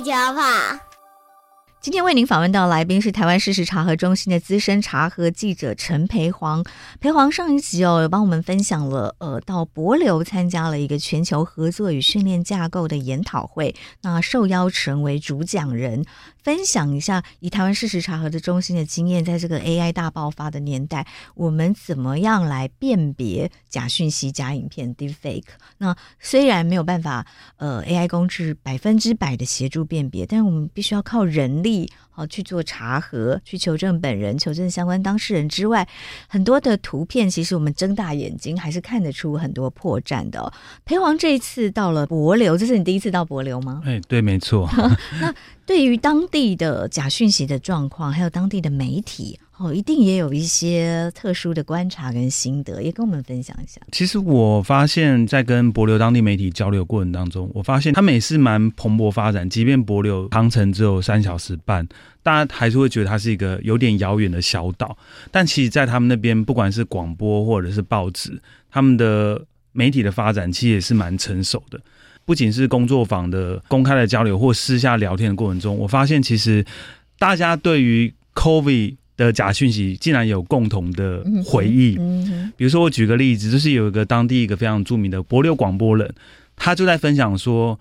地球跑。今天为您访问到来宾是台湾事实查核中心的资深查核记者陈培煌。培煌上一集哦，有帮我们分享了呃，到博流参加了一个全球合作与训练架构的研讨会，那受邀成为主讲人，分享一下以台湾事实查核的中心的经验，在这个 AI 大爆发的年代，我们怎么样来辨别假讯息、假影片 （deepfake）？那虽然没有办法呃 AI 工具百分之百的协助辨别，但是我们必须要靠人力。好去做查核，去求证本人、求证相关当事人之外，很多的图片其实我们睁大眼睛还是看得出很多破绽的哦。裴煌这一次到了博流，这是你第一次到博流吗？哎，对，没错。那对于当地的假讯息的状况，还有当地的媒体。哦，一定也有一些特殊的观察跟心得，也跟我们分享一下。其实我发现，在跟帛琉当地媒体交流过程当中，我发现他们也是蛮蓬勃发展。即便帛琉航程只有三小时半，大家还是会觉得它是一个有点遥远的小岛。但其实，在他们那边，不管是广播或者是报纸，他们的媒体的发展其实也是蛮成熟的。不仅是工作坊的公开的交流或私下聊天的过程中，我发现其实大家对于 COVID 的假讯息竟然有共同的回忆，比如说我举个例子，就是有一个当地一个非常著名的博流广播人，他就在分享说，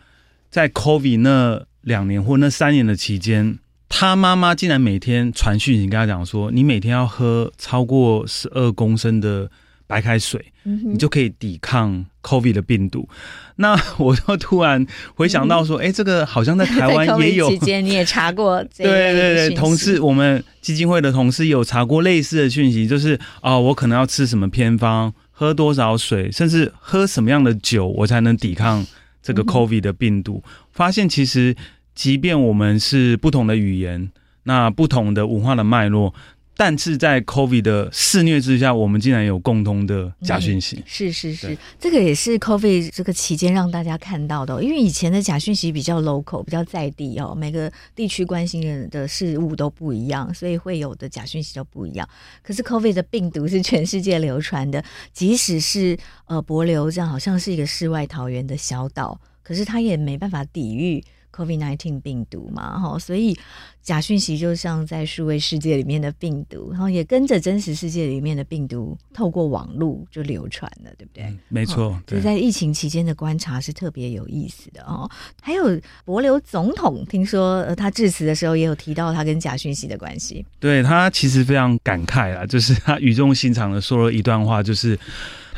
在 COVID 那两年或那三年的期间，他妈妈竟然每天传讯息跟他讲说，你每天要喝超过十二公升的。白开水，你就可以抵抗 COVID 的病毒。那 我就突然回想到说，哎、欸，这个好像在台湾 也有。期间你也查过？对对对，同事，我们基金会的同事有查过类似的讯息，就是啊、哦，我可能要吃什么偏方，喝多少水，甚至喝什么样的酒，我才能抵抗这个 COVID 的病毒。发现其实，即便我们是不同的语言，那不同的文化的脉络。但是在 COVID 的肆虐之下，我们竟然有共通的假讯息。嗯、是是是，这个也是 COVID 这个期间让大家看到的。因为以前的假讯息比较 local，比较在地哦，每个地区关心人的事物都不一样，所以会有的假讯息都不一样。可是 COVID 的病毒是全世界流传的，即使是呃博流这样，好像是一个世外桃源的小岛，可是它也没办法抵御。COVID-19 病毒嘛，哈，所以假讯息就像在数位世界里面的病毒，然后也跟着真实世界里面的病毒透过网络就流传了，对不对？嗯、没错，就在疫情期间的观察是特别有意思的哦。还有博流总统，听说呃他致辞的时候也有提到他跟假讯息的关系。对，他其实非常感慨啊，就是他语重心长的说了一段话，就是。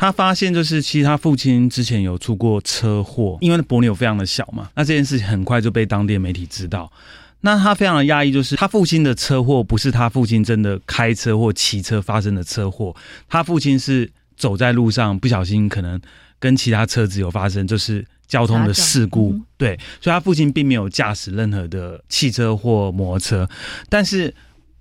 他发现，就是其实他父亲之前有出过车祸，因为伯纽非常的小嘛，那这件事情很快就被当地媒体知道。那他非常的压抑，就是他父亲的车祸不是他父亲真的开车或骑车发生的车祸，他父亲是走在路上不小心可能跟其他车子有发生，就是交通的事故。对，所以他父亲并没有驾驶任何的汽车或摩托车，但是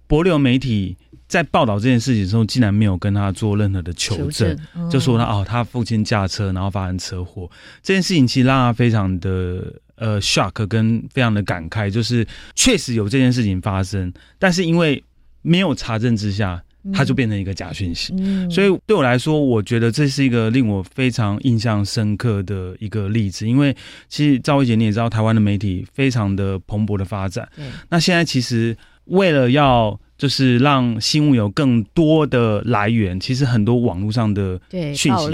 帛琉媒体。在报道这件事情的时候，竟然没有跟他做任何的求证，求证哦、就说他哦，他父亲驾车然后发生车祸，这件事情其实让他非常的呃 shock 跟非常的感慨，就是确实有这件事情发生，但是因为没有查证之下，它就变成一个假讯息。嗯、所以对我来说，我觉得这是一个令我非常印象深刻的一个例子，因为其实赵薇姐你也知道，台湾的媒体非常的蓬勃的发展，那现在其实为了要就是让新闻有更多的来源，其实很多网络上的讯息，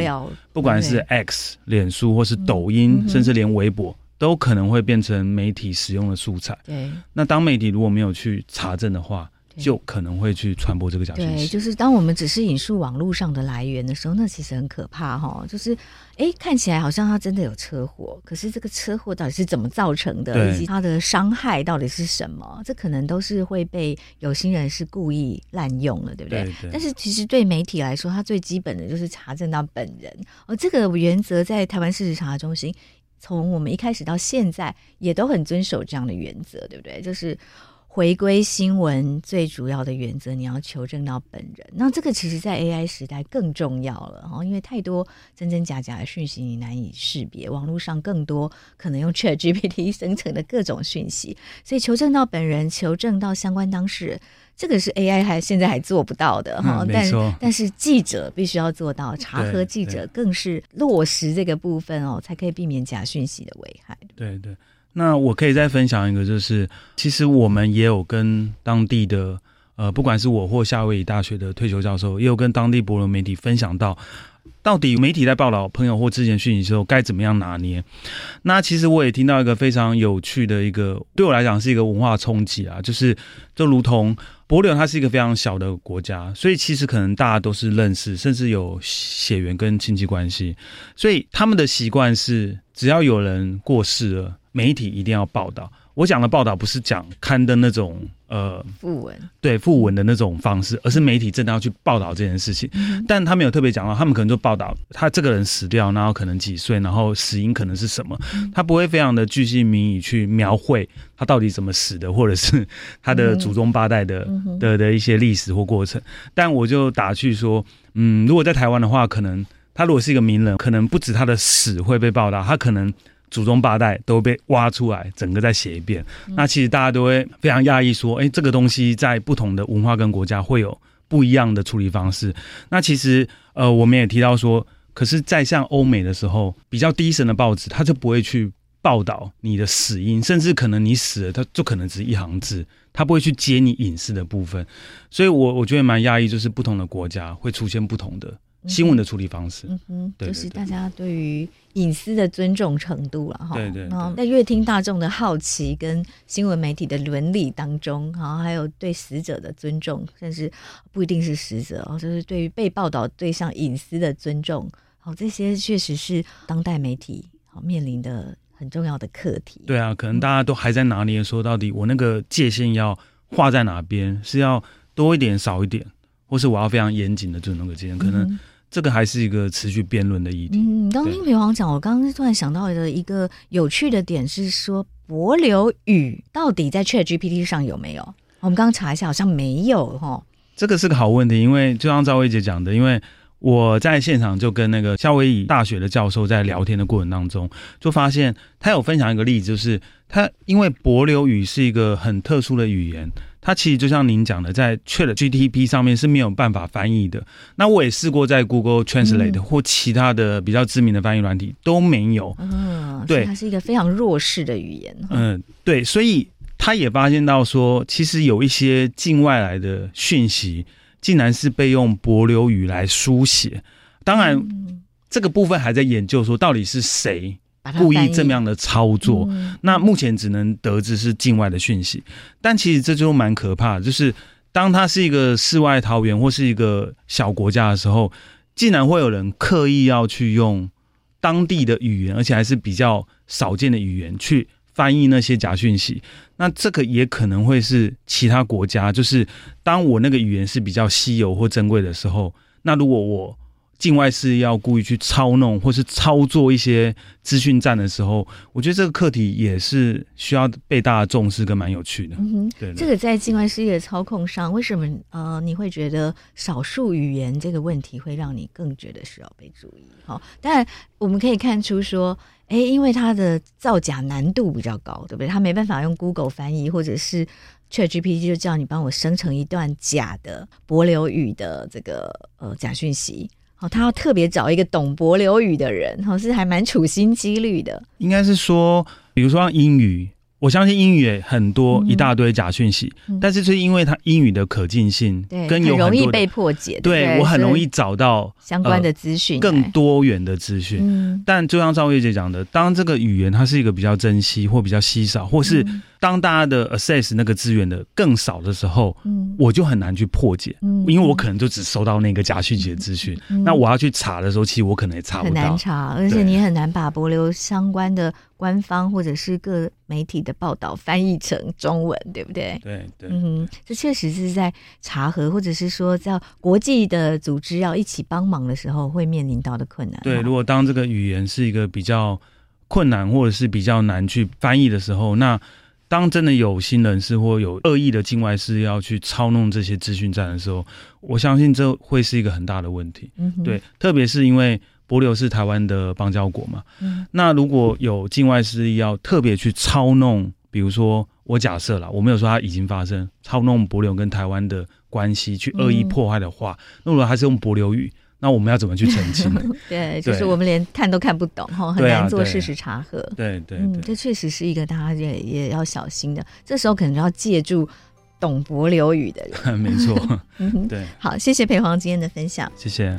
不管是 X、脸书或是抖音，甚至连微博，都可能会变成媒体使用的素材。对，那当媒体如果没有去查证的话，就可能会去传播这个假讯息。对，就是当我们只是引述网络上的来源的时候，那其实很可怕哈。就是，哎、欸，看起来好像他真的有车祸，可是这个车祸到底是怎么造成的，以及他的伤害到底是什么，这可能都是会被有心人是故意滥用了，对不对？对对，但是其实对媒体来说，他最基本的就是查证到本人。而这个原则在台湾事实查核中心从我们一开始到现在，也都很遵守这样的原则，对不对？就是。回归新闻最主要的原则，你要求证到本人。那这个其实，在 AI 时代更重要了哈，因为太多真真假假的讯息你难以识别，网络上更多可能用 ChatGPT 生成的各种讯息，所以求证到本人，求证到相关当事人，这个是 AI 还现在还做不到的哈。嗯、但但是记者必须要做到，查核记者更是落实这个部分哦，才可以避免假讯息的危害。对对。那我可以再分享一个，就是其实我们也有跟当地的呃，不管是我或夏威夷大学的退休教授，也有跟当地博流媒体分享到，到底媒体在报道朋友或之前讯息的时候该怎么样拿捏。那其实我也听到一个非常有趣的一个，对我来讲是一个文化冲击啊，就是就如同帛琉它是一个非常小的国家，所以其实可能大家都是认识，甚至有血缘跟亲戚关系，所以他们的习惯是只要有人过世了。媒体一定要报道。我讲的报道不是讲刊登那种呃訃闻，对附文的那种方式，而是媒体真的要去报道这件事情。嗯、但他没有特别讲到，他们可能就报道他这个人死掉，然后可能几岁，然后死因可能是什么，嗯、他不会非常的具细明语去描绘他到底怎么死的，或者是他的祖宗八代的、嗯、的的一些历史或过程。但我就打趣说，嗯，如果在台湾的话，可能他如果是一个名人，可能不止他的死会被报道，他可能。祖宗八代都被挖出来，整个再写一遍。嗯、那其实大家都会非常讶异，说：“哎、欸，这个东西在不同的文化跟国家会有不一样的处理方式。”那其实，呃，我们也提到说，可是，在像欧美的时候，比较低层的报纸，他就不会去报道你的死因，甚至可能你死了，他就可能只是一行字，他不会去接你隐私的部分。所以我我觉得蛮讶异，就是不同的国家会出现不同的。新闻的处理方式，嗯哼，就是大家对于隐私的尊重程度了哈。对，对对。然后在阅听大众的好奇跟新闻媒体的伦理当中，然后还有对死者的尊重，甚至不一定是死者哦，就是对于被报道对象隐私的尊重，好，这些确实是当代媒体好面临的很重要的课题。对啊，可能大家都还在拿捏说，到底我那个界限要画在哪边，是要多一点少一点，或是我要非常严谨的就那个界限，可能。嗯这个还是一个持续辩论的议题。嗯，刚听培煌讲，我刚刚突然想到的一个有趣的点是说，柏流语到底在 ChatGPT 上有没有？我们刚刚查一下，好像没有哈。这个是个好问题，因为就像赵薇姐讲的，因为我在现场就跟那个夏威夷大学的教授在聊天的过程当中，就发现他有分享一个例子，就是他因为帛流语是一个很特殊的语言。它其实就像您讲的，在 ChatGPT 上面是没有办法翻译的。那我也试过在 Google Translate 或其他的比较知名的翻译软体都没有。嗯，对，它是一个非常弱势的语言。嗯，对，所以他也发现到说，其实有一些境外来的讯息，竟然是被用柏流语来书写。当然，这个部分还在研究，说到底是谁。故意这么样的操作，嗯、那目前只能得知是境外的讯息，但其实这就蛮可怕的，就是当它是一个世外桃源或是一个小国家的时候，竟然会有人刻意要去用当地的语言，而且还是比较少见的语言去翻译那些假讯息，那这个也可能会是其他国家，就是当我那个语言是比较稀有或珍贵的时候，那如果我。境外是要故意去操弄或是操作一些资讯战的时候，我觉得这个课题也是需要被大家重视跟蛮有趣的。嗯哼，对，这个在境外势力的操控上，为什么呃你会觉得少数语言这个问题会让你更觉得需要被注意？好，当然我们可以看出说，哎，因为它的造假难度比较高，对不对？它没办法用 Google 翻译，或者是 ChatGPT 就叫你帮我生成一段假的帛流语的这个呃假讯息。哦，他要特别找一个懂帛琉语的人，好，是还蛮处心积虑的。应该是说，比如说像英语。我相信英语也很多一大堆假讯息，嗯、但是是因为它英语的可进性跟有容易被破解，对，对我很容易找到相关的资讯，呃，更多元的资讯。嗯、但就像赵月姐讲的，当这个语言它是一个比较珍惜或比较稀少，或是当大家的 access 那个资源的更少的时候，嗯、我就很难去破解，嗯、因为我可能就只收到那个假讯息的资讯，嗯、那我要去查的时候，其实我可能也查不到，很难查，而且你很难把博流相关的。官方或者是各媒体的报道翻译成中文，对不对？对对，嗯哼，这确实是在查核，或者是说在国际的组织要一起帮忙的时候会面临到的困难。对，如果当这个语言是一个比较困难或者是比较难去翻译的时候，那当真的有心人士或有恶意的境外势力要去操弄这些资讯站的时候，我相信这会是一个很大的问题。嗯，对，特别是因为帛琉是台湾的邦交国嘛，嗯，那如果有境外势力要特别去操弄，比如说我假设了，我没有说它已经发生操弄帛琉跟台湾的关系去恶意破坏的话，嗯、那如果还是用帛琉语。那我们要怎么去澄清呢？对，就是我们连看都看不懂哈，很难做事实查核。对对，对，嗯，这确实是一个大家也也要小心的。这时候可能要借助懂博流语的人。没错，对。好，谢谢裴黄今天的分享，谢谢。